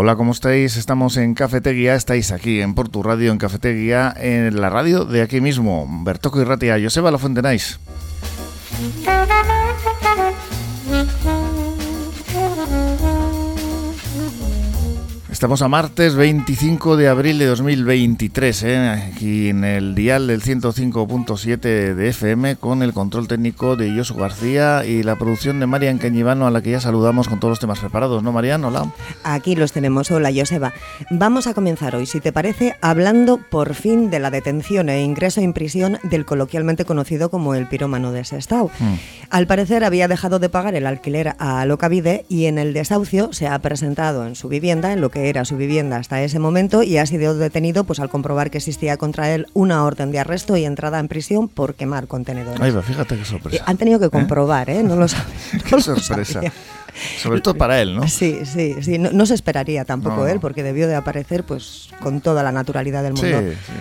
Hola, ¿cómo estáis? Estamos en Cafetería, estáis aquí en Portu Radio, en Cafetería, en la radio de aquí mismo. Bertoco y Ratia, Joseba La Fontenais. Estamos a martes 25 de abril de 2023, ¿eh? aquí en el dial del 105.7 de FM con el control técnico de Josu García y la producción de Marian Cañivano a la que ya saludamos con todos los temas preparados, ¿no Marian? Hola. Aquí los tenemos, hola Joseba. Vamos a comenzar hoy, si te parece, hablando por fin de la detención e ingreso en prisión del coloquialmente conocido como el pirómano de Sestao. Mm. Al parecer había dejado de pagar el alquiler a Locavide y en el desahucio se ha presentado en su vivienda, en lo que era su vivienda hasta ese momento y ha sido detenido pues al comprobar que existía contra él una orden de arresto y entrada en prisión por quemar contenedores. Ay, fíjate qué sorpresa. han tenido que ¿Eh? comprobar, ¿eh? No lo saben. qué sorpresa. Sobre todo para él, ¿no? Sí, sí, sí. No, se esperaría tampoco él, porque debió de aparecer pues con toda la naturalidad del mundo. Sí, sí.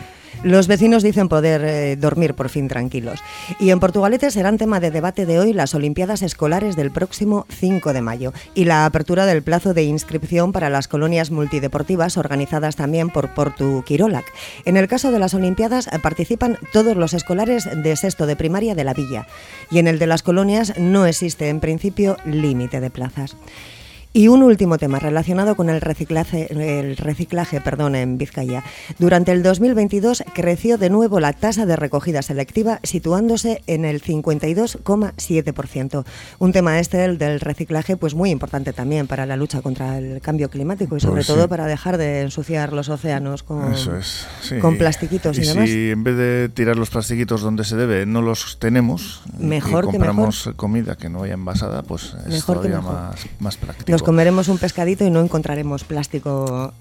Los vecinos dicen poder eh, dormir por fin tranquilos. Y en Portugalete serán tema de debate de hoy las Olimpiadas Escolares del próximo 5 de mayo y la apertura del plazo de inscripción para las colonias multideportivas organizadas también por Portu Quirolac. En el caso de las Olimpiadas eh, participan todos los escolares de sexto de primaria de la villa y en el de las colonias no existe en principio límite de plazas. Y un último tema relacionado con el reciclaje, el reciclaje perdón, en Vizcaya. Durante el 2022 creció de nuevo la tasa de recogida selectiva, situándose en el 52,7%. Un tema este, el del reciclaje, pues muy importante también para la lucha contra el cambio climático y sobre pues todo para dejar de ensuciar los océanos con, con plastiquitos y, demás. Si en vez de tirar los plastiquitos donde se debe, no los tenemos mejor y compramos que comida que no vaya envasada, pues es todavía más, más práctico comeremos un pescadito y no encontraremos plástico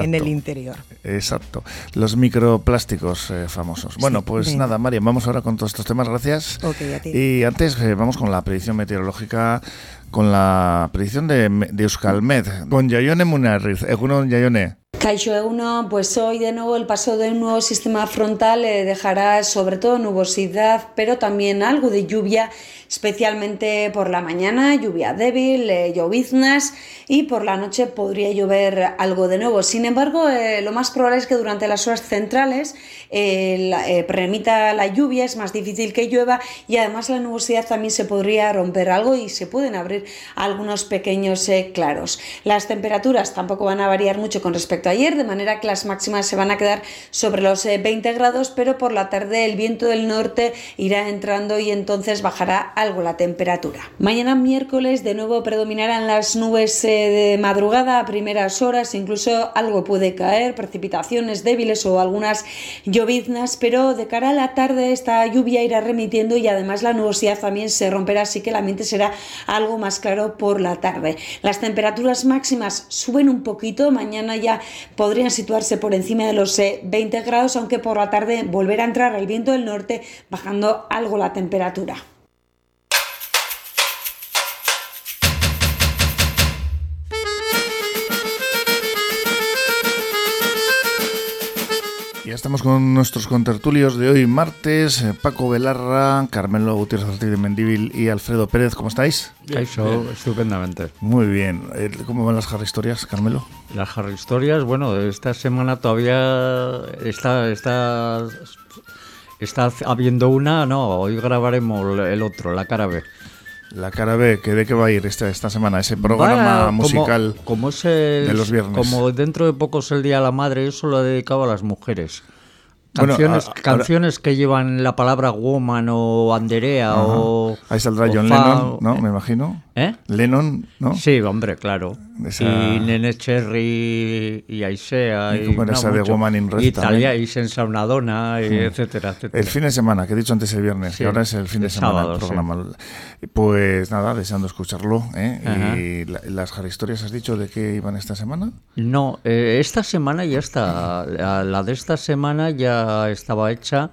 en el interior. Exacto. Los microplásticos eh, famosos. Bueno, pues nada, María, vamos ahora con todos estos temas. Gracias. Y antes eh, vamos con la predicción meteorológica con la predicción de, de Euskalmed, con Yayone Munarriz. Egunon Yayone. Caixo E1, pues hoy de nuevo el paso de un nuevo sistema frontal eh, dejará sobre todo nubosidad, pero también algo de lluvia, especialmente por la mañana, lluvia débil, eh, lloviznas y por la noche podría llover algo de nuevo. Sin embargo, eh, lo más probable es que durante las horas centrales permita la lluvia, es más difícil que llueva y además la nubosidad también se podría romper algo y se pueden abrir algunos pequeños claros. Las temperaturas tampoco van a variar mucho con respecto ayer, de manera que las máximas se van a quedar sobre los 20 eh, grados, pero por la tarde el viento del norte irá entrando y entonces bajará algo la temperatura. Mañana miércoles de nuevo predominarán las nubes eh, de madrugada a primeras horas, incluso algo puede caer, precipitaciones débiles o algunas lloviznas, pero de cara a la tarde esta lluvia irá remitiendo y además la nubosidad también se romperá, así que el ambiente será algo más claro por la tarde. Las temperaturas máximas suben un poquito, mañana ya podrían situarse por encima de los 20 eh, grados, aunque por la tarde volverá a entrar el viento del norte, bajando algo la temperatura. Estamos con nuestros contertulios de hoy martes, eh, Paco Belarra, Carmelo Gutiérrez de Mendívil y Alfredo Pérez, ¿cómo estáis? estupendamente. Muy bien. Eh, ¿Cómo van las Harry Historias, Carmelo? Las Harry Historias, bueno, esta semana todavía está, está, está habiendo una, no, hoy grabaremos el otro, la cara B. La cara B, ¿que ¿de qué va a ir esta, esta semana? Ese programa musical como, de los viernes. Como dentro de poco es el Día de la Madre, eso lo he dedicado a las mujeres. Canciones, canciones que llevan la palabra woman o Anderea o. Ahí saldrá John Lennon, ¿no? Me imagino. ¿Eh? Lennon, ¿no? Sí, hombre, claro. Y Nene Cherry y Aisea. Y, como esa de Woman in Red Italia y Sensa una dona, y etcétera, etcétera. El fin de semana, que he dicho antes el viernes, y ahora es el fin de semana el programa. Pues nada, deseando escucharlo. ¿eh? ¿Y las historias has dicho de qué iban esta semana? No, eh, esta semana ya está. La de esta semana ya estaba hecha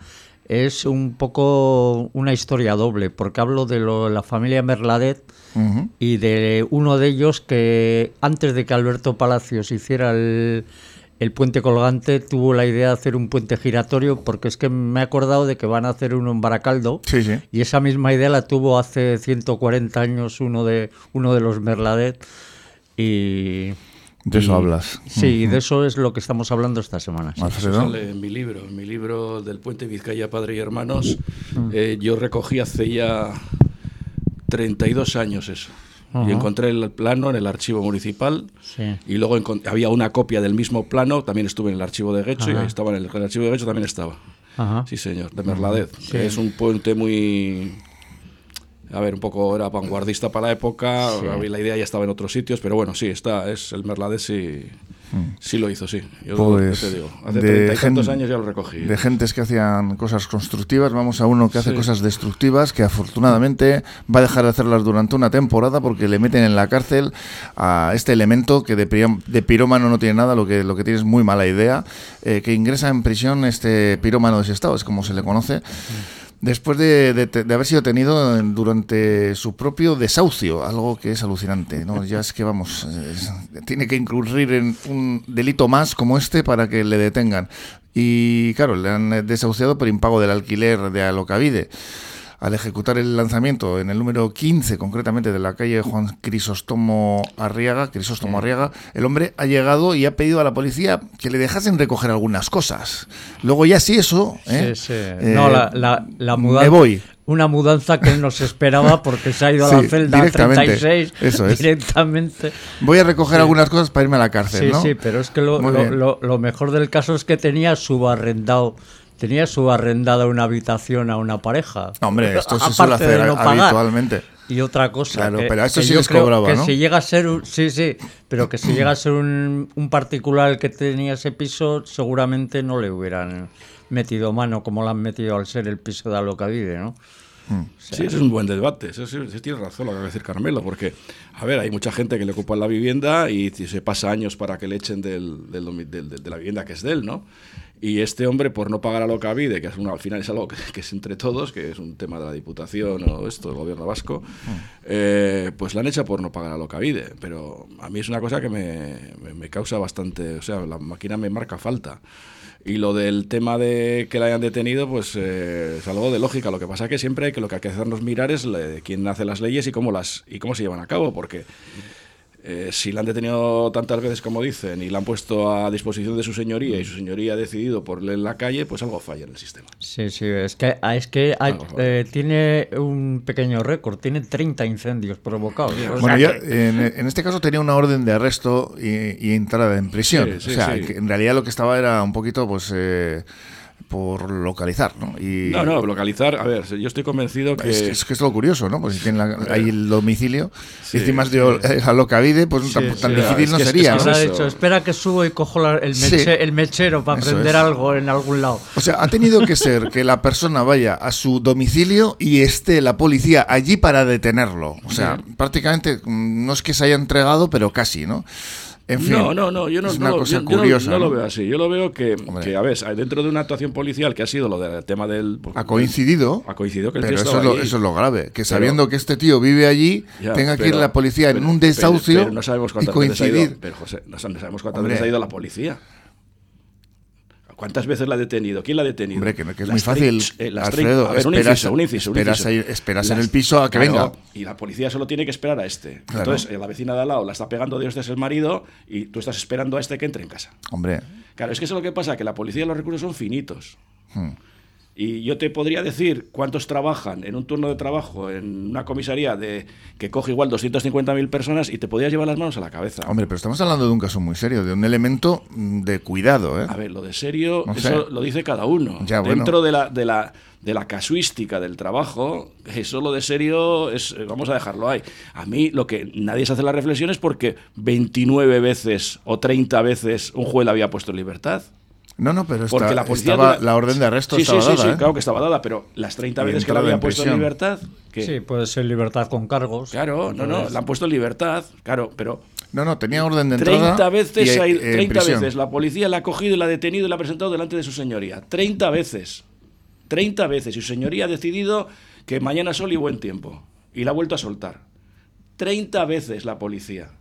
es un poco una historia doble, porque hablo de la familia Merladet y de uno de ellos que antes de que Alberto Palacios hiciera el, puente colgante tuvo la idea de hacer un puente giratorio porque es que me he acordado de que van a hacer uno en Baracaldo y esa misma idea la tuvo hace 140 años uno de uno de los Merladet y De eso hablas. Sí, de eso es lo que estamos hablando esta semana. Eso sale en mi libro, en mi libro del Puente Vizcaya, Padre y Hermanos. Eh, yo recogí hace ya 32 años eso. Y encontré el plano en el archivo municipal. Y luego había una copia del mismo plano. También estuve en el archivo de Guecho y ahí estaba en el, archivo de Guecho también estaba. Sí, señor, de Merladez. Es un puente muy a ver, un poco era vanguardista para la época, la idea ya estaba en otros sitios, pero bueno, sí, está, es el Merlades y. sí lo hizo, sí. Yo pues te digo, hace de tantos años ya lo recogí. De gentes que hacían cosas constructivas, vamos a uno que hace cosas destructivas, que afortunadamente va a dejar de hacerlas durante una temporada porque le meten en la cárcel a este elemento que de, de pirómano no tiene nada, lo que, lo que tiene es muy mala idea, eh, que ingresa en prisión este pirómano de ese estado, es como se le conoce. Hmm después de, haber sido tenido durante su propio desahucio, algo que es alucinante. ¿no? Ya es que, vamos, tiene que incurrir en un delito más como este para que le detengan. Y claro, le han desahuciado por impago del alquiler de Alocavide al ejecutar el lanzamiento en el número 15, concretamente de la calle Juan Crisóstomo Arriaga, Crisóstomo Arriaga, el hombre ha llegado y ha pedido a la policía que le dejasen recoger algunas cosas. Luego ya sí eso... ¿eh? Sí, sí. Eh, no, la, la, mudanza... Me voy una mudanza que él no se esperaba porque se ha ido a la celda 36 eso es. directamente. Voy a recoger algunas cosas para irme a la cárcel, sí, Sí, pero es que lo, lo, lo, mejor del caso es que tenía subarrendado tenía subarrendada una habitación a una pareja. hombre, esto se suele hacer habitualmente. Y otra cosa, claro, pero esto sí les cobraba, que si llega a ser un, sí, sí, pero que si llega a ser un, un particular que tenía ese piso, seguramente no le hubieran metido mano como lo han metido al ser el piso de Alocavide, ¿no? Hmm. Sí, ese es un buen debate. Eso, tiene razón lo que va a decir Carmelo, porque, a ver, hay mucha gente que le ocupa la vivienda y se pasa años para que le echen del, del, de la vivienda que es de él, ¿no? Y este hombre, por no pagar a lo que habide, que es al final es algo que, es entre todos, que es un tema de la Diputación o esto, del gobierno vasco, eh, pues la han hecho por no pagar a lo que habide. Pero a mí es una cosa que me, me, causa bastante, o sea, la máquina me marca falta. Y lo del tema de que la hayan detenido, pues eh, es algo de lógica. Lo que pasa es que siempre hay que lo que hay que hacernos mirar es quién hace las leyes y cómo las y cómo se llevan a cabo, porque eh, si la han detenido tantas veces como dicen y la han puesto a disposición de su señoría y su señoría ha decidido ponerle en la calle, pues algo falla en el sistema. Sí, sí, es que, ah, es que eh, tiene un pequeño récord, tiene 30 incendios provocados. Bueno, en, este caso tenía una orden de arresto y, entrada en prisión. o sea, en realidad lo que estaba era un poquito, pues... Eh, por localizar, ¿no? Y no, no, localizar, a ver, yo estoy convencido que... Es, que es lo curioso, ¿no? Pues si tiene ahí el domicilio, y encima es de eh, Alocavide, pues tan, difícil no sería, ¿no? Ha dicho, espera que subo y cojo el, el, mechero para aprender algo en algún lado. O sea, ha tenido que ser que la persona vaya a su domicilio y esté la policía allí para detenerlo. O sea, prácticamente mm, no es que se haya entregado, pero casi, ¿no? No, no, no, yo no, es una cosa curiosa, no, lo veo así. Yo lo veo que, que, a ver, dentro de una actuación policial que ha sido lo del tema del. Ha coincidido. Ha coincidido que el pero eso, es lo, eso es lo grave, que sabiendo que este tío vive allí, tenga que ir la policía en un desahucio no sabemos y coincidir. pero José, no sabemos cuántas veces ha ido la policía. ¿Cuántas veces la ha detenido? ¿Quién la ha detenido? Hombre, que, es muy fácil. Eh, Alfredo, a ver, un inciso, un inciso. Esperas, en el piso a que venga. Y la policía solo tiene que esperar a este. Entonces, eh, la vecina de al lado la está pegando, Dios es el marido, y tú estás esperando a este que entre en casa. Hombre. Claro, es que eso es lo que pasa, que la policía y los recursos son finitos. Hmm. Y yo te podría decir cuántos trabajan en un turno de trabajo en una comisaría de que coge igual 250.000 personas y te podrías llevar las manos a la cabeza. Hombre, pero estamos hablando de un caso muy serio, de un elemento de cuidado. ¿eh? A ver, lo de serio, eso lo dice cada uno. Dentro de, la, de, la, de la casuística del trabajo, eso lo de serio es, eh, vamos a dejarlo ahí. A mí lo que nadie se hace la reflexión es porque 29 veces o 30 veces un juez la había puesto en libertad. No, no, pero Porque la, estaba, la orden de arresto sí, estaba sí, dada. Sí, claro que estaba dada, pero las 30 veces que la habían puesto en libertad. Sí, puede ser libertad con cargos. Claro, no, no, la han puesto en libertad, claro, pero. No, no, tenía orden de entrada. 30 veces, hay, 30 veces la policía la ha cogido y la ha detenido y la ha presentado delante de su señoría. 30 veces. 30 veces. Y su señoría ha decidido que mañana sol y buen tiempo. Y la ha vuelto a soltar. 30 veces la policía.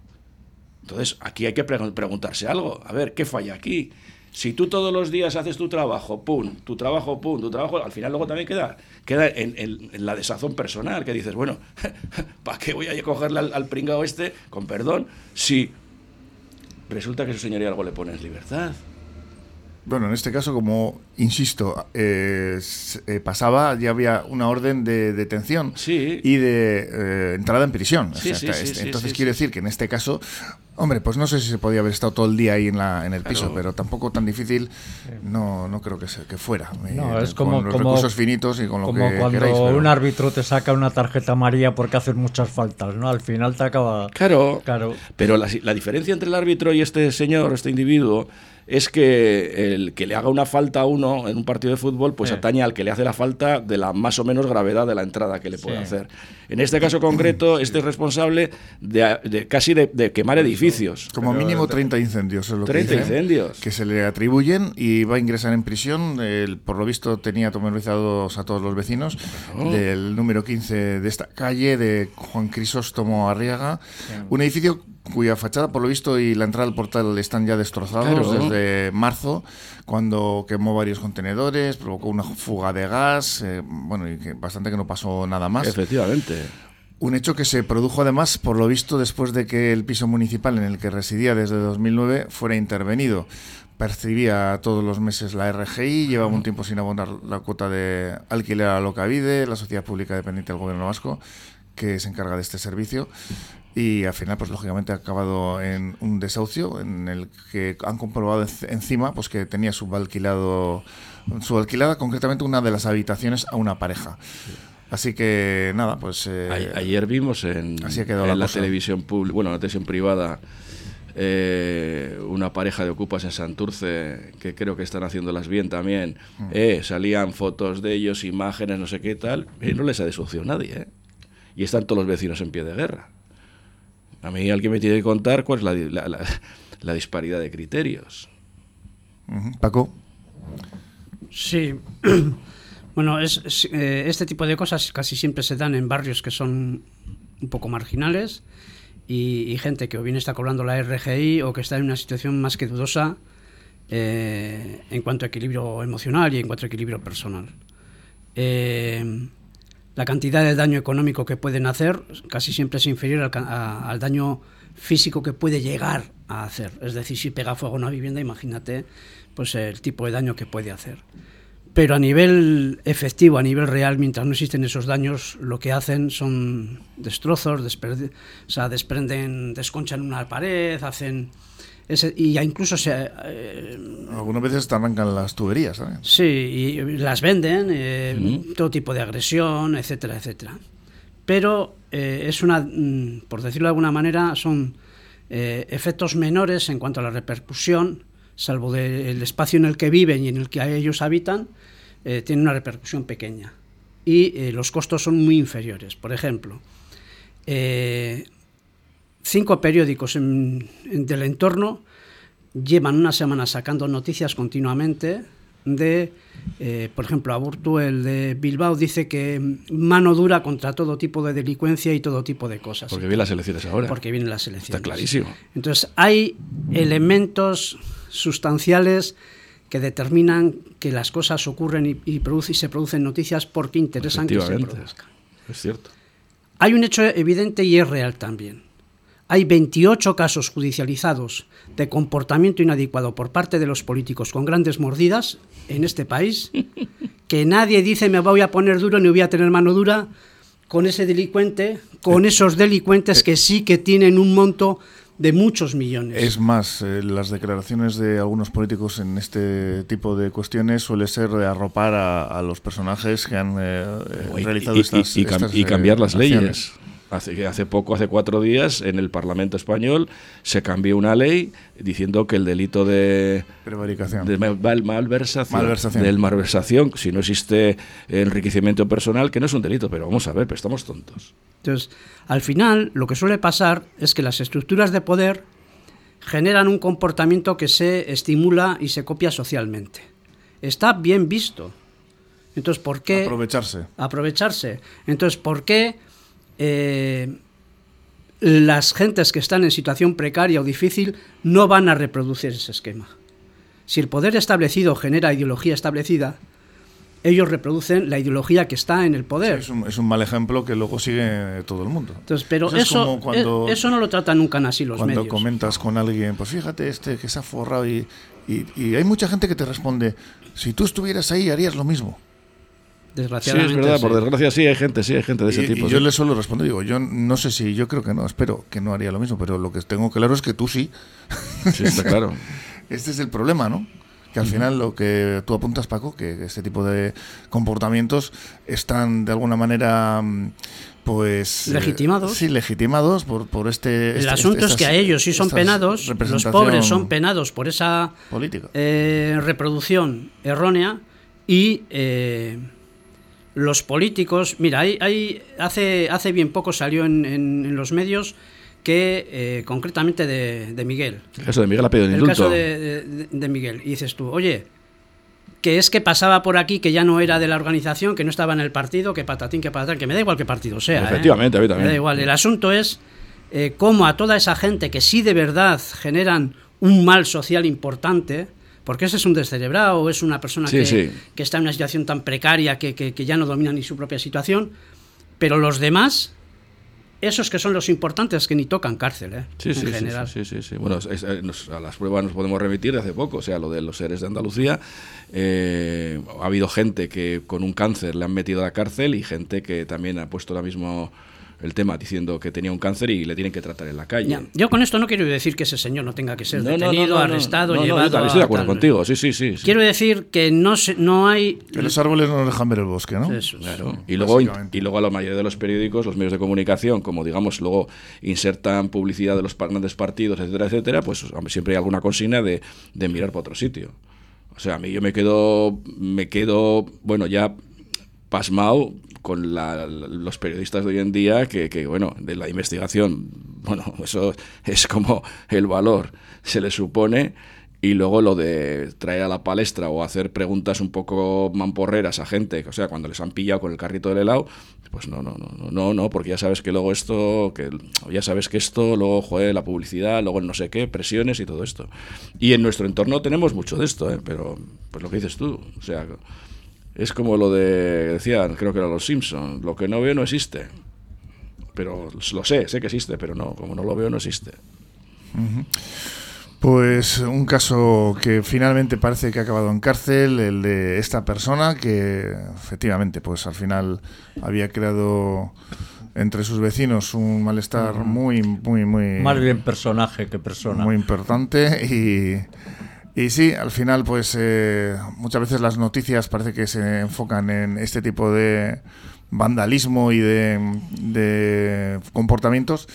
Entonces, aquí hay que preguntarse algo. A ver, ¿qué falla aquí? Si tú todos los días haces tu trabajo, pum, tu trabajo, pum, tu trabajo, al final luego también queda, queda en, la desazón personal, que dices, bueno, ¿para qué voy a cogerle al, pringao este, con perdón, si resulta que su señoría algo le pone en libertad. Bueno, en este caso, como insisto, eh, eh, pasaba, ya había una orden de detención y de eh, entrada en prisión. entonces quiere decir que en este caso, hombre, pues no sé si se podía haber estado todo el día ahí en, la, en el piso, pero tampoco tan difícil, no, no creo que, que fuera. No, es como, con los recursos finitos y con lo como cuando un árbitro te saca una tarjeta amarilla porque haces muchas faltas, ¿no? Al final te acaba. Claro, claro. Pero la, la diferencia entre el árbitro y este señor, este individuo, es que el que le haga una falta a uno en un partido de fútbol, pues atañe al que le hace la falta de la más o menos gravedad de la entrada que le puede hacer. En este caso concreto, este es responsable de, casi de, quemar edificios. Como mínimo 30 incendios, es lo 30 que incendios. Que se le atribuyen y va a ingresar en prisión. por lo visto tenía atemorizados a todos los vecinos del número 15 de esta calle, de Juan Crisóstomo Arriaga. Un edificio cuya fachada, por lo visto, y la entrada al portal están ya destrozados desde marzo, cuando quemó varios contenedores, provocó una fuga de gas, eh, bueno, y que bastante que no pasó nada más. Efectivamente. Un hecho que se produjo además, por lo visto, después de que el piso municipal en el que residía desde 2009 fuera intervenido. Percibía todos los meses la RGI, llevaba un tiempo sin abonar la cuota de alquiler a Locavide, la sociedad pública dependiente del gobierno vasco, que se encarga de este servicio y al final, pues lógicamente ha acabado en un desahucio en el que han comprobado encima pues que tenía subalquilado, subalquilada concretamente una de las habitaciones a una pareja. Así que nada, pues... Eh, ayer vimos en, la, televisión pública, bueno, la televisión privada, eh, una pareja de ocupas en Santurce, que creo que están haciéndolas bien también. Mm. Eh, salían fotos de ellos, imágenes, no sé qué tal, y no les ha desahuciado nadie, ¿eh? Y están todos los vecinos en pie de guerra. A mí alguien me tiene que contar cuál es la, disparidad de criterios. Paco. Sí. bueno, es, eh, este tipo de cosas casi siempre se dan en barrios que son un poco marginales y, gente que o bien está cobrando la RGI o que está en una situación más que dudosa eh, en cuanto a equilibrio emocional y en cuanto a equilibrio personal. Eh, la cantidad de daño económico que pueden hacer casi siempre es inferior al, daño físico que puede llegar a hacer. Es decir, si pega fuego a una vivienda, imagínate pues el tipo de daño que puede hacer. Pero a nivel efectivo, a nivel real, mientras no existen esos daños, lo que hacen son destrozos, o sea, desprenden, desconchan una pared, hacen y ya incluso se... Eh, Algunas veces te arrancan las tuberías, ¿sabes? Sí, y las venden, eh, todo tipo de agresión, etcétera, etcétera. Pero eh, es una, mm, por decirlo de alguna manera, son efectos menores en cuanto a la repercusión, salvo del espacio en el que viven y en el que ellos habitan, tienen una repercusión pequeña. Y los costos son muy inferiores. Por ejemplo, cinco periódicos del entorno llevan una semana sacando noticias continuamente de, eh, por ejemplo, Aburto, el de Bilbao, dice que mano dura contra todo tipo de delincuencia y todo tipo de cosas. Porque vienen las elecciones ahora. Porque vienen las elecciones. Está clarísimo. Entonces, hay elementos sustanciales que determinan que las cosas ocurren y, y se producen noticias porque interesan que se produzcan. Es cierto. Hay un hecho evidente y es real también. Hay 28 casos judicializados de comportamiento inadecuado por parte de los políticos con grandes mordidas en este país, que nadie dice me voy a poner duro ni voy a tener mano dura con ese delincuente, con esos delincuentes que sí que tienen un monto de muchos millones. Es más, eh, las declaraciones de algunos políticos en este tipo de cuestiones suele ser de arropar a, los personajes que han eh, realizado estas, y, y, cambiar las leyes. Hace, hace poco, hace cuatro días, en el Parlamento español se cambió una ley diciendo que el delito de, Prevaricación. de malversación, Del malversación, si no existe enriquecimiento personal, que no es un delito, pero vamos a ver, pero estamos tontos. Entonces, al final, lo que suele pasar es que las estructuras de poder generan un comportamiento que se estimula y se copia socialmente. Está bien visto. Entonces, ¿por qué? Aprovecharse. Aprovecharse. Entonces, ¿por qué eh, las gentes que están en situación precaria o difícil no van a reproducir ese esquema. Si el poder establecido genera ideología establecida, ellos reproducen la ideología que está en el poder. es, un, mal ejemplo que luego sigue todo el mundo. Entonces, pero eso, e, eso, no lo tratan nunca así los cuando medios. Cuando comentas con alguien, pues fíjate este que se ha forrado y, y, hay mucha gente que te responde, si tú estuvieras ahí harías lo mismo. Desgraciadamente. Sí, es verdad, por desgracia sí hay gente, sí hay gente de ese tipo. Y yo le suelo responder, digo, yo no sé si, yo creo que no, espero que no haría lo mismo, pero lo que tengo claro es que tú sí. Sí, está claro. este es el problema, ¿no? que al final lo que tú apuntas, Paco, que este tipo de comportamientos están de alguna manera mm, pues eh, legitimados. sí, legitimados por, por este... El este asunto es que a ellos sí son penados, los pobres son penados por esa política. Eh, reproducción errónea y eh, los políticos... Mira, hay, hace, hace bien poco salió en, en los medios que eh, concretamente de, Miguel. El caso de Miguel ha pedido El caso de, Miguel. Y dices tú, oye, que es que pasaba por aquí, que ya no era de la organización, que no estaba en el partido, que patatín, que patatán, que me da igual qué partido sea. ¿eh? Efectivamente, a mí también. Me da igual. El asunto es eh, cómo a toda esa gente que sí de verdad generan un mal social importante, porque ese es un descerebrado, es una persona que, que, está en una situación tan precaria que, que, que ya no domina ni su propia situación, pero los demás esos que son los importantes que ni tocan cárcel, ¿eh? Sí, sí, Sí, sí, sí, Bueno, a las pruebas nos podemos remitir de hace poco, o sea, lo de los seres de Andalucía. Eh, ha habido gente que con un cáncer le han metido a la cárcel y gente que también ha puesto la misma el tema diciendo que tenía un cáncer y le tienen que tratar en la calle. Yo con esto no quiero decir que ese señor no tenga que ser detenido, arrestado, llevado. Yo estoy de acuerdo contigo, sí, sí, sí, Quiero decir que no, no hay. Que los árboles no dejan ver el bosque, ¿no? Eso, claro. Y luego, y luego a la mayoría de los periódicos, los medios de comunicación, como digamos, luego insertan publicidad de los grandes partidos, etcétera, etcétera, pues siempre hay alguna consigna de, de mirar para otro sitio. O sea, a mí yo me quedo, me quedo, bueno, ya pasmado con los periodistas de hoy en día que, que, bueno, de la investigación, bueno, eso es como el valor se le supone y luego lo de traer a la palestra o hacer preguntas un poco mamporreras a gente, o sea, cuando les han pillado con el carrito del helado, pues no, no, no, no, no, porque ya sabes que luego esto, que ya sabes que esto, luego, joder, la publicidad, luego no sé qué, presiones y todo esto. Y en nuestro entorno tenemos mucho de esto, ¿eh? pero pues lo que dices tú, o sea, es como lo de, decían, creo que era los Simpson, lo que no veo no existe. Pero lo sé, sé que existe, pero no, como no lo veo no existe. Pues un caso que finalmente parece que ha acabado en cárcel, el de esta persona que efectivamente pues al final había creado entre sus vecinos un malestar muy, muy, muy... Más bien personaje que persona. Muy importante y y sí, al final, pues eh, muchas veces las noticias parece que se enfocan en este tipo de vandalismo y de, comportamientos,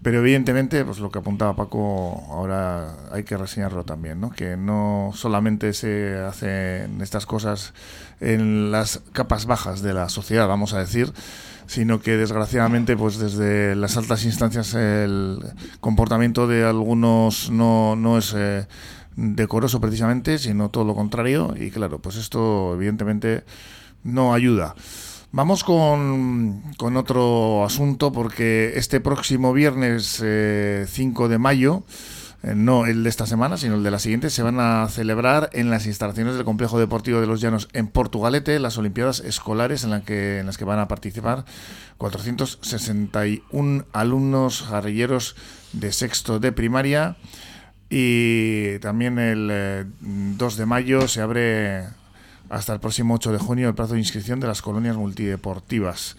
pero evidentemente, pues lo que apuntaba Paco, ahora hay que reseñarlo también, ¿no? Que no solamente se hacen estas cosas en las capas bajas de la sociedad, vamos a decir, sino que desgraciadamente pues desde las altas instancias el comportamiento de algunos no, no es eh, decoroso precisamente, sino todo lo contrario. Y claro, pues esto evidentemente no ayuda. Vamos con, con otro asunto porque este próximo viernes 5 eh, de mayo, eh, no el de esta semana, sino el de la siguiente, se van a celebrar en las instalaciones del Complejo Deportivo de los Llanos en Portugalete las Olimpiadas Escolares en, que, en las que van a participar 461 alumnos guerrilleros de sexto de primaria y también el 2 eh, de mayo se abre hasta el próximo 8 de junio el plazo de inscripción de las colonias multideportivas,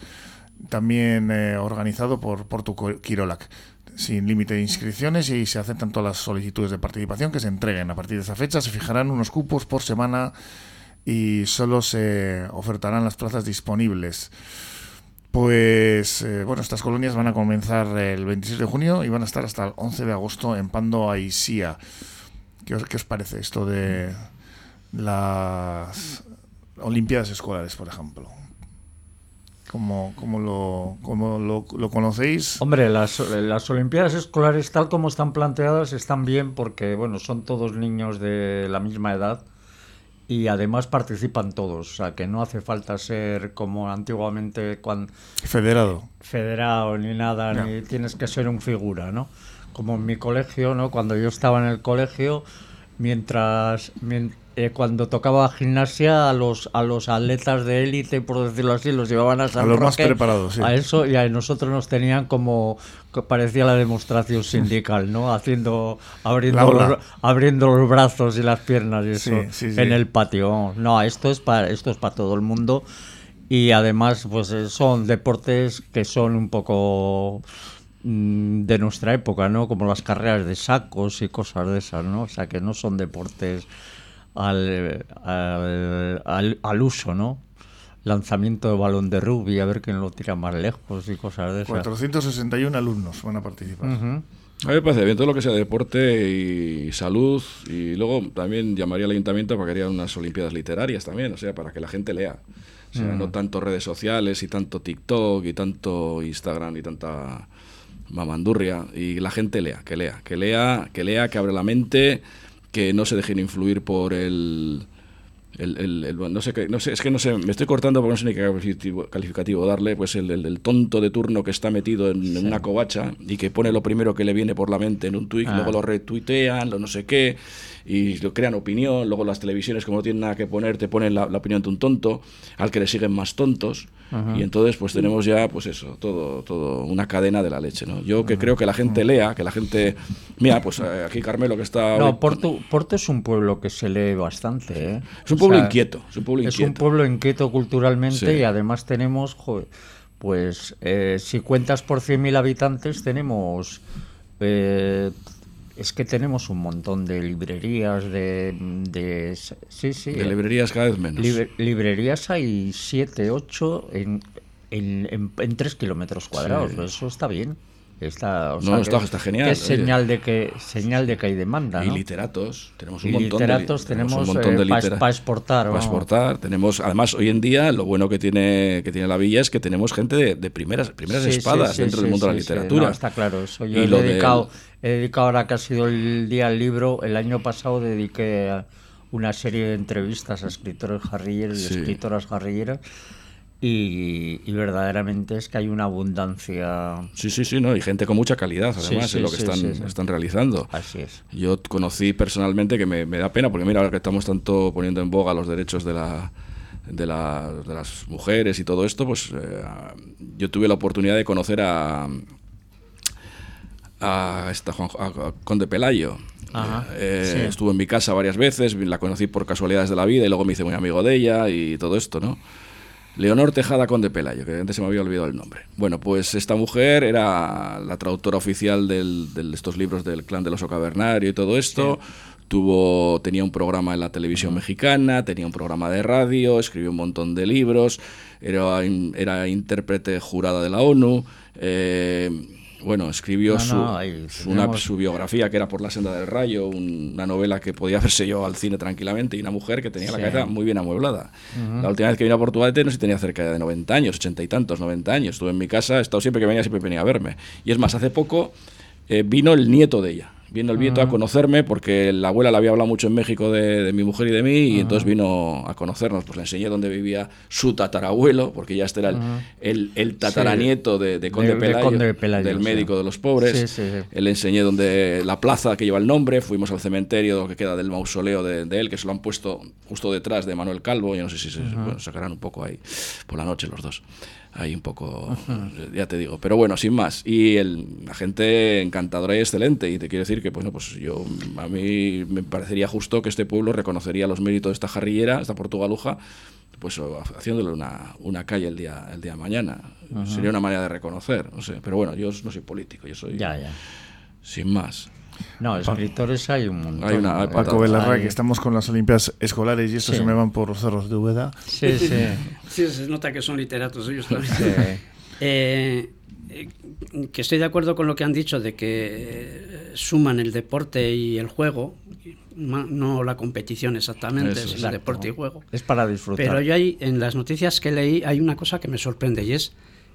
también eh, organizado por Porto Quirolac sin límite de inscripciones y se aceptan todas las solicitudes de participación que se entreguen. A partir de esa fecha se fijarán unos cupos por semana y solo se ofertarán las plazas disponibles. Pues eh, bueno, estas colonias van a comenzar el 26 de junio y van a estar hasta el 11 de agosto en Pando Aisía. ¿Qué os, ¿Qué os parece esto de las Olimpiadas Escolares, por ejemplo? ¿Cómo, cómo, lo, cómo lo, conocéis? Hombre, las, las Olimpiadas Escolares, tal como están planteadas, están bien porque bueno, son todos niños de la misma edad y además participan todos, o sea que no hace falta ser como antiguamente cuando federado, federado ni nada, ni tienes que ser un figura, ¿no? Como en mi colegio, ¿no? Cuando yo estaba en el colegio, mientras eh, cuando tocaba gimnasia a los a los atletas de élite, por decirlo así, los llevaban a San A los más preparados, sí. A eso y a nosotros nos tenían como parecía la demostración sindical, ¿no? Haciendo abriendo los, abriendo los brazos y las piernas y eso Sí, sí, sí. en el patio. No, esto es para esto es para todo el mundo y además pues eh, son deportes que son un poco mm, de nuestra época, ¿no? Como las carreras de sacos y cosas de esas, ¿no? O sea, que no son deportes al, al, al- al uso, ¿no? Lanzamiento de balón de rugby, a ver quién lo tira más lejos y cosas de esas. 461 alumnos van a participar. Ujú. A mí me parece bien todo lo que sea deporte y salud. Y luego también llamaría al ayuntamiento para que haría unas olimpiadas literarias también, o sea, para que la gente lea. O sea, no tanto redes sociales y tanto TikTok y tanto Instagram y tanta mamandurria. Y la gente lea, que lea, que lea, que lea, que abre la mente, que no se dejen influir por el... El, el- el- no sé no sé, es que no sé, me estoy cortando porque no sé ni qué calificativo, calificativo darle, pues el, tonto de turno que está metido en, en una covacha y que pone lo primero que le viene por la mente en un tuit, Ah. luego lo retuitean, lo no sé qué, y crean opinión, luego las televisiones como no tienen nada que poner, te ponen la, la opinión de un tonto, al que le siguen más tontos, y entonces pues tenemos ya, pues eso, todo, todo una cadena de la leche, ¿no? Yo que creo que la gente lea, que la gente, mira, pues eh, aquí Carmelo que está... hoy- No, Porto, Porto es un pueblo que se lee bastante, ¿eh? es un O pueblo sea, inquieto, es un pueblo Es inquieto. un pueblo inquieto culturalmente Sí. y además tenemos, joder, pues eh, si cuentas por 100.000 habitantes tenemos, eh, es que tenemos un montón de librerías, de, de sí, sí, De librerías cada vez menos. libre- librerías hay 7, 8 en, en, en, en 3 kilómetros cuadrados, eso está bien. Está, o No, está- está genial, es señal de que señal de que hay demanda, Y ¿no? literatos, tenemos un Y montón literatos de, li- tenemos, un montón eh, de pa- litera- pa exportar, pa vamos. exportar. Tenemos, además, hoy en día lo bueno que tiene que tiene la villa es que tenemos gente de, de primeras primeras Sí, espadas sí, dentro del mundo de la literatura. No, está claro, eso. Yo Y he lo dedicado, he dedicado ahora que ha sido el día del libro, el año pasado dediqué a una serie de entrevistas a escritores jarrilleros y escritoras jarrilleras y, y verdaderamente es que hay una abundancia. Sí, sí, sí, ¿no? Y gente con mucha calidad, además, sí, en lo que sí, están, están realizando. Así es. Yo conocí personalmente que me, me da pena, porque mira, ahora que estamos tanto poniendo en boga los derechos de la de, la- de las mujeres y todo esto, pues eh, yo tuve la oportunidad de conocer a a esta Juan, a- a Conde Pelayo. Ajá, Eh, sí. Estuvo en mi casa varias veces, la conocí por casualidades de la vida y luego me hice muy amigo de ella y todo esto, ¿no? Leonor Tejada Conde Pelayo, que antes se me había olvidado el nombre. Bueno, pues esta mujer era la traductora oficial de estos libros del clan del oso cavernario y todo esto. Tuvo, tenía un programa en la televisión mexicana, tenía un programa de radio, escribió un montón de libros, era, era intérprete jurada de la ONU. eh, bueno, escribió No, su, no, ahí su- una- tenemos- su biografía, que era Por la senda del rayo, un- una novela que podía verse yo al cine tranquilamente, y una mujer que tenía la cabeza muy bien amueblada. La última vez que vine a Portugalete no sé si tenía cerca de 90 años, 80 y tantos, 90 años. Estuve en mi casa, he estado siempre que venía, siempre venía a verme. Y es más, hace poco eh, vino el nieto de ella. Vino el nieto a conocerme porque la abuela le había hablado mucho en México de, de mi mujer y de mí y entonces vino a conocernos. Pues le enseñé dónde vivía su tatarabuelo, porque ya este era el, el, el tataranieto de, de Conde De- Pelayo, Conde Pelayo, del médico de los pobres. Sí, sí, sí. Le enseñé donde la plaza que lleva el nombre, fuimos al cementerio que queda del mausoleo de, de él, que se lo han puesto justo detrás de Manuel Calvo, yo no sé si se bueno, sacarán un poco ahí por la noche los dos. Ahí un poco, ya te digo. Pero bueno, sin más. Y el, la gente encantadora y excelente. Y te quiero decir que, bueno, pues yo, a mí me parecería justo que este pueblo reconocería los méritos de esta jarrillera, esta portugaluja, pues haciéndole una, una calle el día, el día de mañana. Sería una manera de reconocer, no sé. Pero bueno, yo no soy político, yo soy Ya, ya. sin más. No, escritores hay un montón. Hay una- hay ¿no? Paco Belarra, que estamos con las Olimpiadas escolares y esto Sí. se me van por los cerros de Úbeda. Sí, sí. Sí, se nota que son literatos ellos también. sí. Eh, eh, que estoy de acuerdo con lo que han dicho de que eh, suman el deporte y el juego, no la competición exactamente, Eso, sino Exacto. deporte y juego. Es para disfrutar. Pero yo hay, en las noticias que leí hay una cosa que me sorprende y es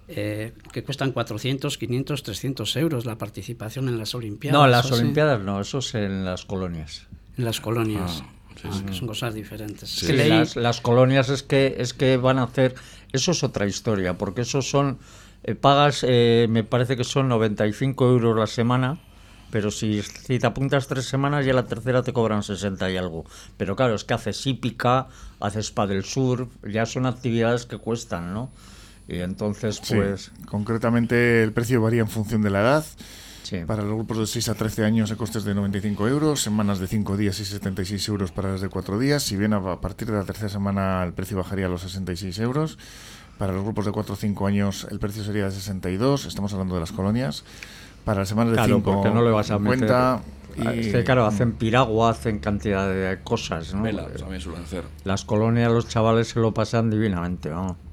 eh, que cuestan 400, 500, 300 euros la participación en las Olimpiadas. no, las Olimpiadas no, eso es en las colonias. En las colonias. Ah, Ah, que son cosas diferentes. Es Sí, que leí- las, las colonias es que es que van a hacer eso es otra historia porque esos son eh, pagas eh, me parece que son 95 euros la semana pero si, si te apuntas tres semanas ya la tercera te cobran 60 y algo. Pero claro, es que haces hípica, haces paddle surf, ya son actividades que cuestan, ¿no? Y entonces, pues... concretamente el precio varía en función de la edad. Para los grupos de 6 a 13 años el coste es de 95 euros, semanas de 5 días y 76 euros para las de 4 días. Si bien a partir de la tercera semana el precio bajaría a los 66 euros. Para los grupos de 4 o 5 años el precio sería de 62, estamos hablando de las colonias. Para las semanas de 5 porque no le vas a 50, y... claro, hacen piragua, hacen cantidad de cosas, ¿no? también suelen hacer. Las colonias, los chavales se lo pasan divinamente, ¿no?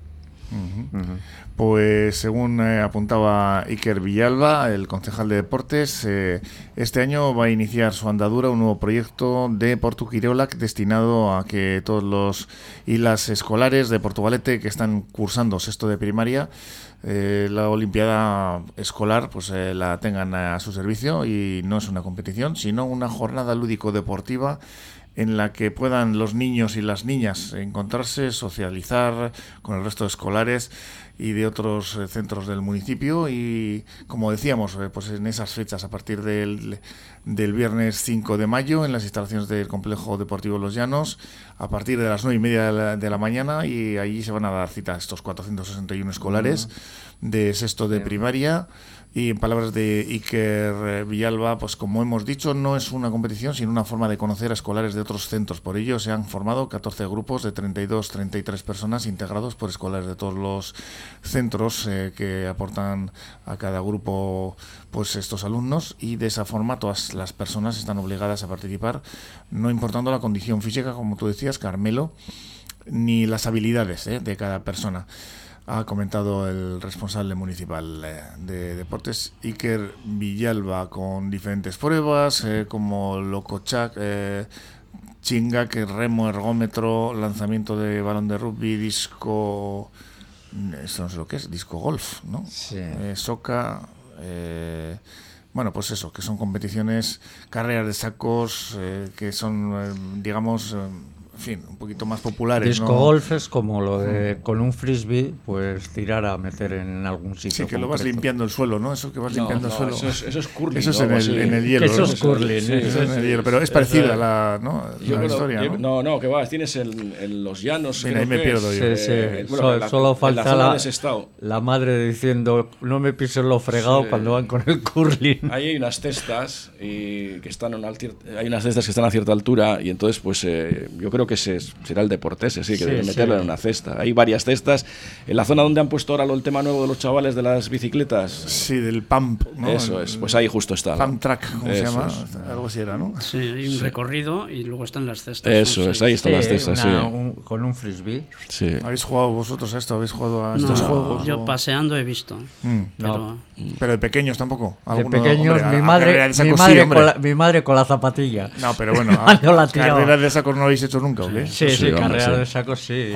Pues según eh, apuntaba Iker Villalba, el concejal de deportes, eh, este año va a iniciar su andadura un nuevo proyecto de Portu destinado a que todos los y las escolares de Portugalete que están cursando sexto de primaria eh, la Olimpiada escolar pues la tengan a su servicio y no es una competición, sino una jornada lúdico-deportiva en la que puedan los niños y las niñas encontrarse, socializar con el resto de escolares y de otros eh, centros del municipio. Y como decíamos eh, pues en esas fechas a partir del, del, viernes 5 de mayo en las instalaciones del complejo deportivo Los Llanos a partir de las 9 y media de la, mañana y allí se van a dar cita a estos 461 escolares de sexto de primaria y en palabras de Iker eh, Villalba, pues como hemos dicho, no es una competición, sino una forma de conocer a escolares de otros centros. Por ello se han formado 14 grupos de 32, 33 personas integrados por escolares de todos los centros eh, que aportan a cada grupo pues estos alumnos y de esa forma todas las personas están obligadas a participar, no importando la condición física, como tú decías, Carmelo, ni las habilidades eh, de cada persona ha comentado el responsable municipal eh, de deportes, Iker Villalba, con diferentes pruebas eh, como Locochac, eh, Chinga, que remo, ergómetro, lanzamiento de balón de rugby, disco. Esto no sé lo que es, disco golf, ¿no? Sí. soca. bueno, pues eso, que son competiciones, carreras de sacos, que son, digamos en fin, un poquito más populares. Disco golf es como lo de con un frisbee, pues tirar a meter en algún sitio. Sí, que lo vas limpiando el suelo, ¿no? Eso que vas limpiando el suelo. Eso es, eso es curling. Eso es en el, en el, hielo. Eso es curling. Sí, eso es en el hielo, pero es parecida a la, ¿no? la historia. ¿no? ¿no? no, que va, tienes en, los llanos. Mira, ahí me pierdo yo. Sí, sí. Eh, solo falta la, la, madre diciendo, no me pises lo fregado cuando van con el curling. Ahí hay unas cestas y que están a hay unas cestas que están a cierta altura y entonces, pues eh, yo creo que se, será el deportes, sí, que deben meterlo en una cesta. Hay varias cestas. En la zona donde han puesto ahora el tema nuevo de los chavales de las bicicletas. Sí, del pump. ¿no? Eso es, pues ahí justo está. Pump track, ¿cómo se llama? Algo así era, ¿no? Sí, hay un recorrido y luego están las cestas. Eso es, ahí están las cestas, sí. con un frisbee. Sí. ¿Habéis jugado vosotros a esto? ¿Habéis jugado a estos juegos? Yo paseando he visto. Mm. Pero... pero... de pequeños tampoco. De pequeños, mi, madre, mi, madre con la, mi madre con la zapatilla. No, pero bueno, carreras de sacos no lo habéis hecho nunca, ¿o qué? Sí, sí, carreras de sacos sí.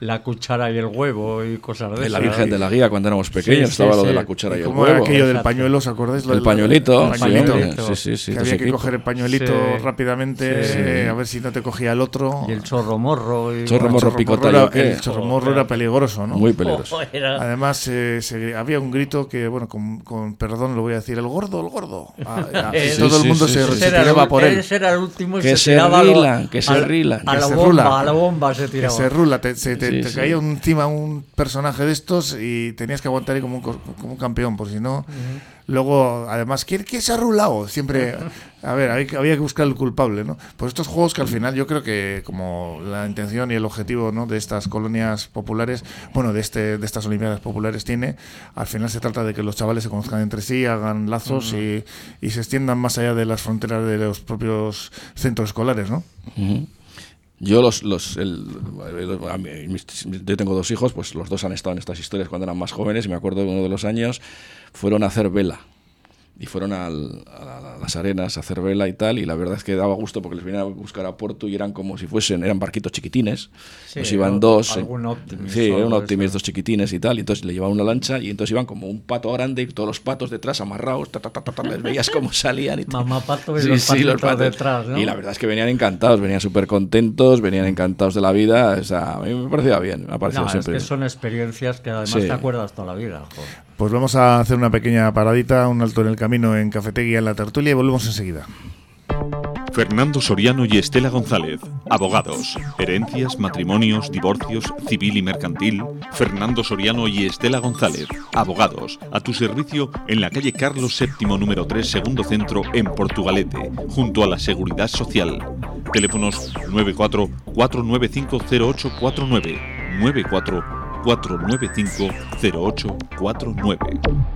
La cuchara y el huevo y cosas de La Virgen de la Guía, cuando éramos pequeños, estaba lo de la cuchara y el huevo. era aquello del pañuelo, ¿os acordáis? El pañuelito. El pañuelito. Sí, sí, sí. Que había que coger el pañuelito rápidamente, a ver si no te cogía el otro. Y el chorro morro. Y chorro morro picota. El chorro morro era peligroso, ¿no? Muy peligroso. Además, había un grito que, bueno, con perdón lo voy a decir, el gordo, el gordo. Ah, todo el mundo se tiraba por él. Ese era el último que se rila, que se rila. A la bomba, a la bomba se tiraba. Que se rula, te, te, caía encima un personaje de estos y tenías que aguantar ahí como un, como un campeón, por si no. Luego, además, ¿quién, se ha rulado? Siempre, a ver, había, que buscar el culpable, ¿no? Pues estos juegos que al final yo creo que como la intención y el objetivo ¿no? de estas colonias populares, bueno, de, este, de estas Olimpiadas populares tiene, al final se trata de que los chavales se conozcan entre sí, hagan lazos y, y, se extiendan más allá de las fronteras de los propios centros escolares, ¿no? Yo los, los yo tengo dos hijos, pues los dos han estado en estas historias cuando eran más jóvenes y me acuerdo de uno de los años fueron a hacer vela y fueron a, las arenas a hacer vela y tal, y la verdad es que daba gusto porque les venían a buscar a Puerto y eran como si fuesen, eran barquitos chiquitines, sí, pues iban dos, sí, eran optimist, dos chiquitines y tal, y entonces le llevaban una lancha y entonces iban como un pato grande y todos los patos detrás amarrados, les veías cómo salían y tal. Mamá pato y los, patos detrás, ¿no? Y la verdad es que venían encantados, venían súper contentos, venían encantados de la vida, o sea, a mí me parecía bien, me ha parecido no, siempre es que son experiencias que además te acuerdas toda la vida. Joder. Pues vamos a hacer una pequeña paradita, un alto en el camino en Cafetería en la tertulia y volvemos enseguida. Fernando Soriano y Estela González, abogados, herencias, matrimonios, divorcios, civil y mercantil. Fernando Soriano y Estela González, abogados, a tu servicio en la calle Carlos VII número 3, segundo centro en Portugalete, junto a la Seguridad Social. Teléfonos 94 495 0849 94 495 0849.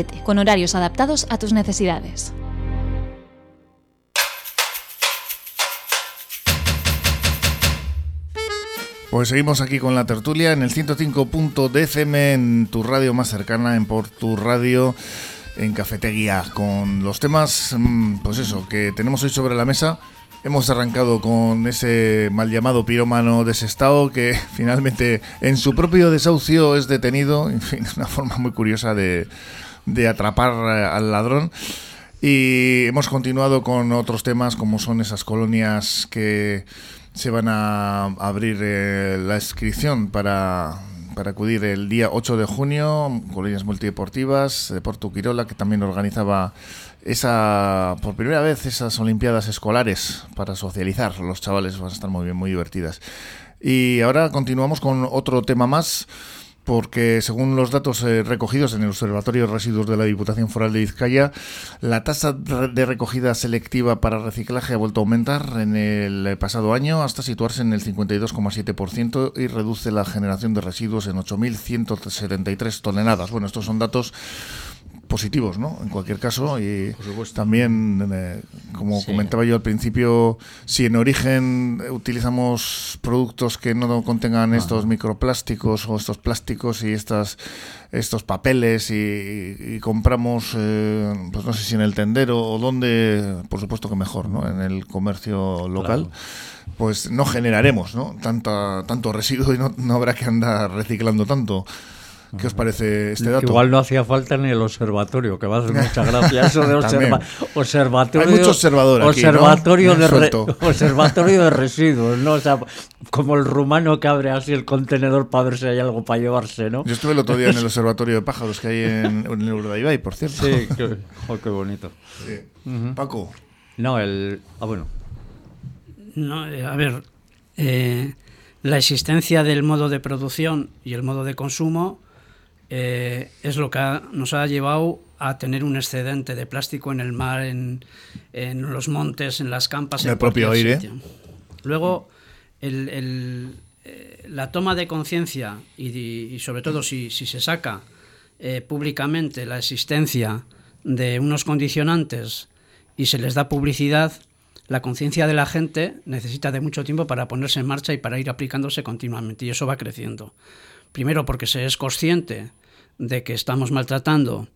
con horarios adaptados a tus necesidades. Pues seguimos aquí con la tertulia en el 105.dfm en tu radio más cercana, en por tu radio, en Cafetería, con los temas, mm, pues eso, que tenemos hoy sobre la mesa. Hemos arrancado con ese mal llamado pirómano desestado que finalmente en su propio desahucio es detenido, en fin, una forma muy curiosa de, de atrapar eh, al ladrón. Y hemos continuado con otros temas como son esas colonias que se van a abrir eh, la inscripción para, para acudir el día 8 de junio, colonias multideportivas de Porto Quirola, que también organizaba esa por primera vez esas olimpiadas escolares para socializar. Los chavales van a estar muy bien, muy divertidas. Y ahora continuamos con otro tema más porque según los datos eh, recogidos en el Observatorio de Residuos de la Diputación Foral de Vizcaya, la tasa de recogida selectiva para reciclaje ha vuelto a aumentar en el pasado año hasta situarse en el 52,7% y reduce la generación de residuos en 8.173 toneladas. Bueno, estos son datos positivos, ¿no? En cualquier caso, y también, eh, como comentaba yo al principio, si en origen utilizamos productos que no contengan estos microplásticos o estos plásticos y estas estos papeles y, compramos, eh, pues no sé si en el tendero o donde, por supuesto que mejor, ¿no? En el comercio local. Pues no generaremos ¿no? Tanta, tanto residuo y no, no habrá que andar reciclando tanto. ¿Qué os parece este dato? Igual no hacía falta ni el observatorio, que va a hacer mucha gracia eso de observatorio. Hay mucho observador observatorio, de observatorio de residuos, ¿no? O sea, como el rumano que abre así el contenedor para ver si hay algo para llevarse, ¿no? Yo estuve el otro día en el observatorio de pájaros que hay en, en el Urdaibai, por cierto. Sí, qué, oh, qué bonito. Paco. No, el... Ah, bueno. No, eh, a ver, eh, la existencia del modo de producción y el modo de consumo eh, es lo que nos ha llevado a tener un excedente de plástico en el mar, en, los montes, en las campas. En el propio aire. Luego, eh, la toma de conciencia y, sobre todo si, se saca eh, públicamente la existencia de unos condicionantes y se les da publicidad, la conciencia de la gente necesita de mucho tiempo para ponerse en marcha y para ir aplicándose continuamente y eso va creciendo. Primero porque se es consciente de que estamos maltratando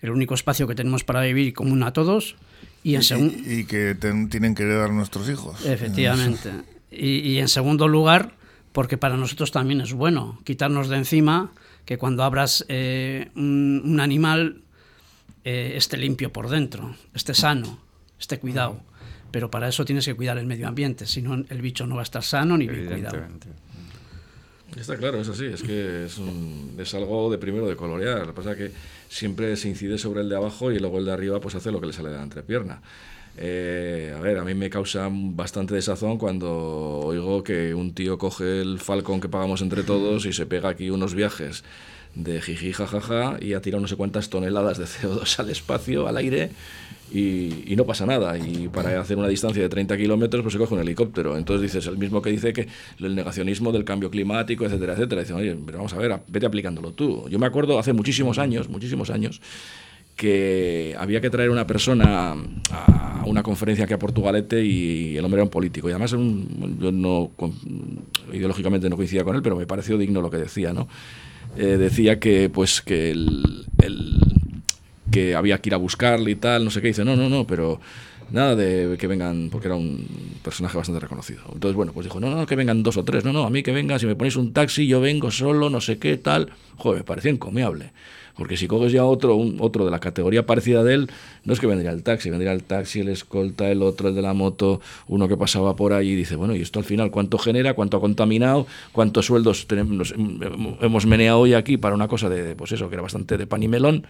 el único espacio que tenemos para vivir común a todos y, en y, que tienen que heredar nuestros hijos. Efectivamente. Y, en segundo lugar, porque para nosotros también es bueno quitarnos de encima que cuando abras eh, un, animal eh, esté limpio por dentro, esté sano, esté cuidado. Pero para eso tienes que cuidar el medio ambiente, si no el bicho no va a estar sano ni bien cuidado. Está claro, es así, es que es, es algo de primero de colorear. Lo que pasa es que siempre se incide sobre el de abajo y luego el de arriba pues hace lo que le sale de la entrepierna. Eh, a ver, a mí me causa bastante desazón cuando oigo que un tío coge el Falcon que pagamos entre todos y se pega aquí unos viajes de jiji jajaja y ha tirado no sé cuántas toneladas de CO2 al espacio, al aire y, no pasa nada. Y para hacer una distancia de 30 kilómetros, pues se coge un helicóptero. Entonces dices, el mismo que dice que el negacionismo del cambio climático, etcétera, etcétera. Dicen, oye, pero vamos a ver, vete aplicándolo tú. Yo me acuerdo hace muchísimos años, muchísimos años, que había que traer una persona a una conferencia que a Portugalete y el hombre era un político. Y además yo no, ideológicamente no coincidía con él, pero me pareció digno lo que decía, ¿no? eh, decía que pues que el, que había que ir a buscarle y tal, no sé qué, dice, no, no, no, pero nada de que vengan, porque era un personaje bastante reconocido. Entonces, bueno, pues dijo, no, no, que vengan dos o tres, no, no, a mí que vengan, si me ponéis un taxi, yo vengo solo, no sé qué, tal. Joder, me parecía encomiable. Porque si coges ya otro, un, otro de la categoría parecida de él, no es que vendría el taxi, vendría el taxi, el escolta, el otro, el de la moto, uno que pasaba por ahí y dice, bueno, ¿y esto al final cuánto genera, cuánto ha contaminado, cuántos sueldos tenemos, hemos meneado hoy aquí para una cosa de, pues eso, que era bastante de pan y melón?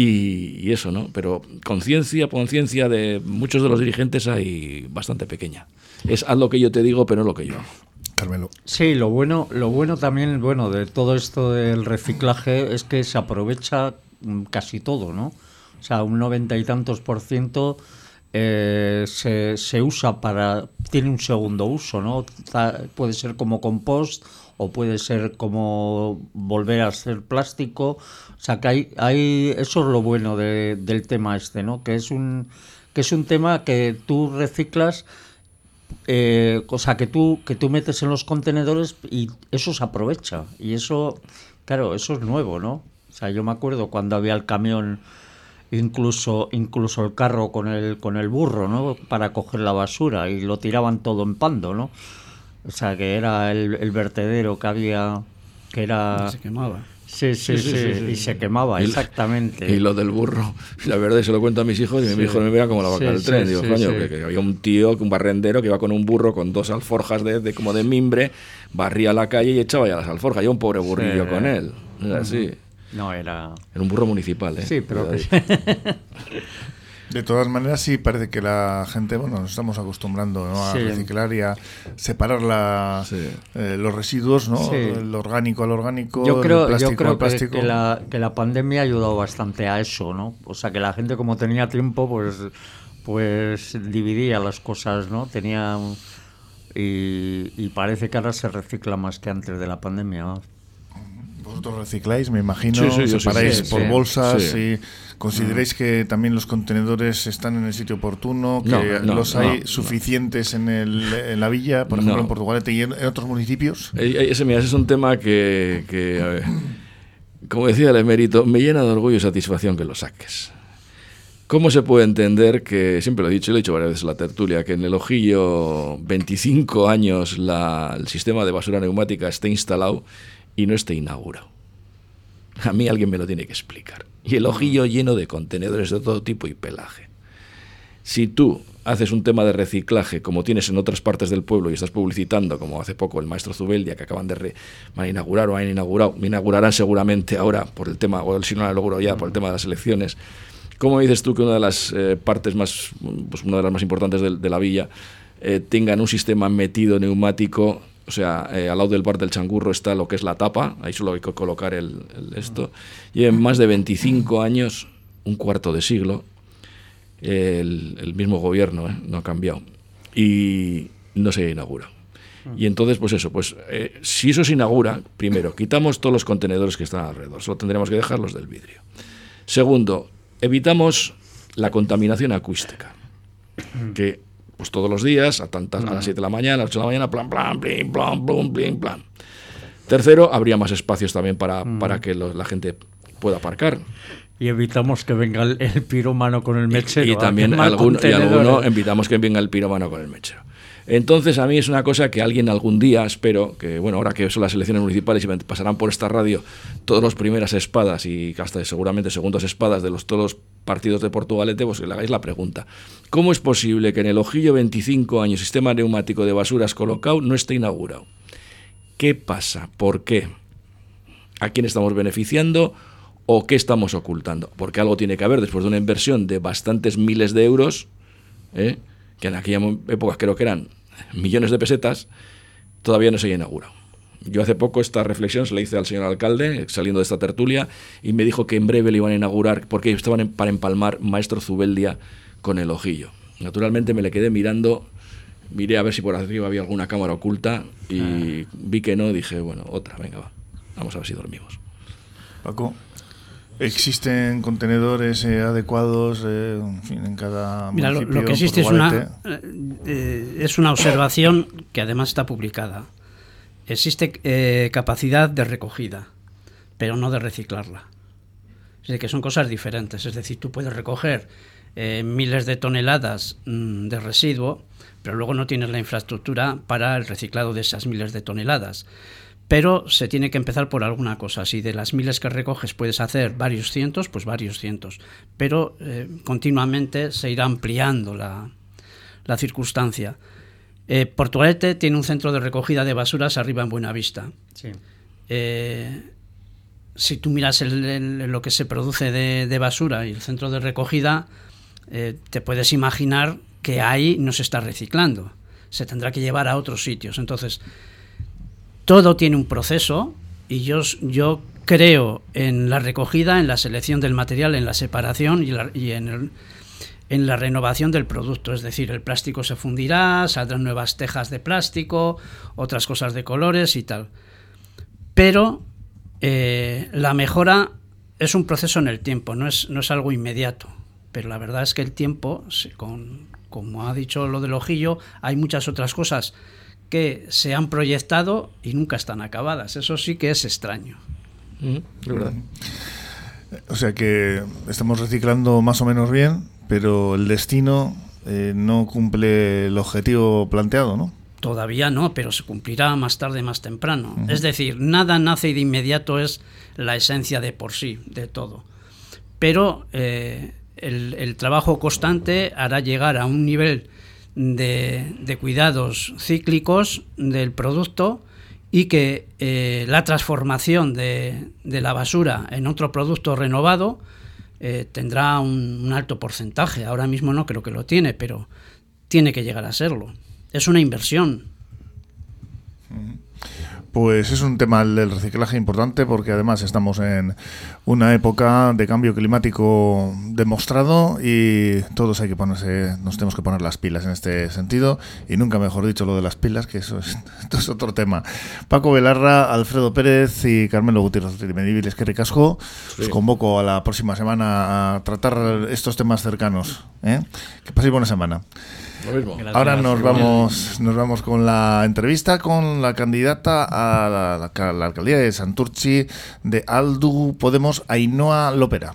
Y, eso, ¿no? Pero conciencia, conciencia de muchos de los dirigentes hay bastante pequeña. Es haz lo que yo te digo, pero no lo que yo hago. Carmelo. Sí, lo bueno, lo bueno también, bueno, de todo esto del reciclaje es que se aprovecha mm, casi todo, ¿no? O sea, un noventa y tantos por ciento eh, se, se, usa para, tiene un segundo uso, ¿no? Puede ser como compost o puede ser como volver a ser plástico. O sea, que hay, hay eso es lo bueno del tema este, ¿no? Que es un, que es un tema que tú reciclas, eh, o sea, que tú, que tú metes en los contenedores y eso se aprovecha. Y eso, claro, eso es nuevo, ¿no? O sea, yo me acuerdo cuando había el camión incluso incluso el carro con el con el burro no para coger la basura y lo tiraban todo en pando no o sea, que era el, vertedero que había, que era... Se quemaba. Sí sí, sí, y se quemaba, exactamente. Y lo del burro, la verdad, se lo cuento a mis hijos y mi hijo me mira como la vaca del tren. Digo, coño, que, había un tío, un barrendero que iba con un burro con dos alforjas de, como de mimbre, barría la calle y echaba ya las alforjas. Y un pobre burrillo con él. Era así. No, era... Era un burro municipal, ¿eh? Sí, pero... De todas maneras, sí parece que la gente, bueno, nos estamos acostumbrando a reciclar y a separar la, eh, los residuos, ¿no? El orgánico al orgánico, yo creo, el plástico yo creo al plástico. Que, la, que la pandemia ha ayudado bastante a eso, ¿no? O sea, que la gente como tenía tiempo, pues, pues dividía las cosas, ¿no? Tenía... Y, parece que ahora se recicla más que antes de la pandemia. Vosotros recicláis, me imagino, separáis por bolsas y ¿Consideráis que también los contenedores están en el sitio oportuno? ¿Que los hay suficientes en, el, en, la villa, por ejemplo en Portugal y en otros municipios? Eh, ese, mira, ese es un tema que, como decía el emérito, me llena de orgullo y satisfacción que lo saques. ¿Cómo se puede entender que, siempre lo he dicho y lo he dicho varias veces en la tertulia, que en el ojillo 25 años la, el sistema de basura neumática esté instalado y no esté inaugurado? A mí alguien me lo tiene que explicar y el ojillo lleno de contenedores de todo tipo y pelaje. Si tú haces un tema de reciclaje como tienes en otras partes del pueblo y estás publicitando, como hace poco el maestro Zubeldia, que acaban de re, inaugurar o han inaugurado, inaugurarán seguramente ahora por el tema, o si no lo logro ya, por el tema de las elecciones, ¿cómo dices tú que una de las eh, partes más, pues una de las más importantes de, la villa eh, tengan un sistema metido neumático o sea, eh, al lado del bar del changurro está lo que es la tapa, ahí solo hay que colocar el, esto. Y en más de 25 años, un cuarto de siglo, el, mismo gobierno eh, no ha cambiado y no se inaugura. Y entonces, pues eso, pues eh, si eso se inaugura, primero, quitamos todos los contenedores que están alrededor, solo tendremos que dejarlos del vidrio. Segundo, evitamos la contaminación acústica, que pues todos los días, a tantas, a las 7 de la mañana, a las 8 de la mañana, plan, plan, plan, plan, plan, plan, plan. Tercero, habría más espacios también para, para que la gente pueda aparcar. Y evitamos que venga el, pirómano con el mechero. Y, también algún, y alguno evitamos que venga el pirómano con el mechero. Entonces, a mí es una cosa que alguien algún día, espero, que bueno, ahora que son las elecciones municipales y pasarán por esta radio todos los primeras espadas y hasta seguramente segundas espadas de los, todos los partidos de Portugalete, pues que le hagáis la pregunta. ¿Cómo es posible que en el ojillo 25 años sistema neumático de basuras colocado no esté inaugurado? ¿Qué pasa? ¿Por qué? ¿A quién estamos beneficiando? ¿O qué estamos ocultando? Porque algo tiene que haber después de una inversión de bastantes miles de euros, ¿eh? que en aquella época creo que eran millones de pesetas, todavía no se ha inaugurado. Yo hace poco esta reflexión se la hice al señor alcalde, saliendo de esta tertulia, y me dijo que en breve le iban a inaugurar, porque estaban para empalmar Maestro Zubeldia con el ojillo. Naturalmente me le quedé mirando, miré a ver si por arriba había alguna cámara oculta, y ah. vi que no, dije, bueno, otra, venga, va, vamos a ver si dormimos. Paco. ¿Existen contenedores eh, adecuados eh, en, cada Mira, lo, que existe es una, eh, es una observación que además está publicada. Existe capacidad de recogida, pero no de reciclarla. Es decir, que son cosas diferentes. Es decir, tú puedes recoger eh, miles de toneladas mm, de residuo, pero luego no tienes la infraestructura para el reciclado de esas miles de toneladas. Pero se tiene que empezar por alguna cosa. Si de las miles que recoges puedes hacer varios cientos, pues varios cientos. Pero eh, continuamente se irá ampliando la, circunstancia. Eh, Portugalete tiene un centro de recogida de basuras arriba en Buenavista. Sí. Eh, si tú miras lo que se produce de, basura y el centro de recogida, eh, te puedes imaginar que ahí no se está reciclando. Se tendrá que llevar a otros sitios. Entonces, todo tiene un proceso y yo, yo creo en la recogida, en la selección del material, en la separación y, en, en la renovación del producto. Es decir, el plástico se fundirá, saldrán nuevas tejas de plástico, otras cosas de colores y tal. Pero eh, la mejora es un proceso en el tiempo, no es, no es algo inmediato. Pero la verdad es que el tiempo, con, como ha dicho lo del ojillo, hay muchas otras cosas que se han proyectado y nunca están acabadas. Eso sí que es extraño. O sea que estamos reciclando más o menos bien, pero el destino eh, no cumple el objetivo planteado, ¿no? Todavía no, pero se cumplirá más tarde, más temprano. Es decir, nada nace y de inmediato es la esencia de por sí, de todo. Pero eh, el, trabajo constante hará llegar a un nivel de, cuidados cíclicos del producto y que eh, la transformación de, la basura en otro producto renovado eh, tendrá un alto porcentaje. Ahora mismo no creo que lo tiene, pero tiene que llegar a serlo es una inversión. Pues es un tema del reciclaje importante porque además estamos en una época de cambio climático demostrado y todos hay que ponerse, nos tenemos que poner las pilas en este sentido y nunca mejor dicho lo de las pilas, que eso es, es otro tema. Paco Velarra, Alfredo Pérez y Carmelo Gutiérrez de Mediviles que recasco, os convoco a la próxima semana a tratar estos temas cercanos. ¿eh? Que paséis buena semana. Ahora nos vamos, nos vamos con la entrevista con la candidata a la, alcaldía de Santurchi de Aldu Podemos, Ainhoa Lopera.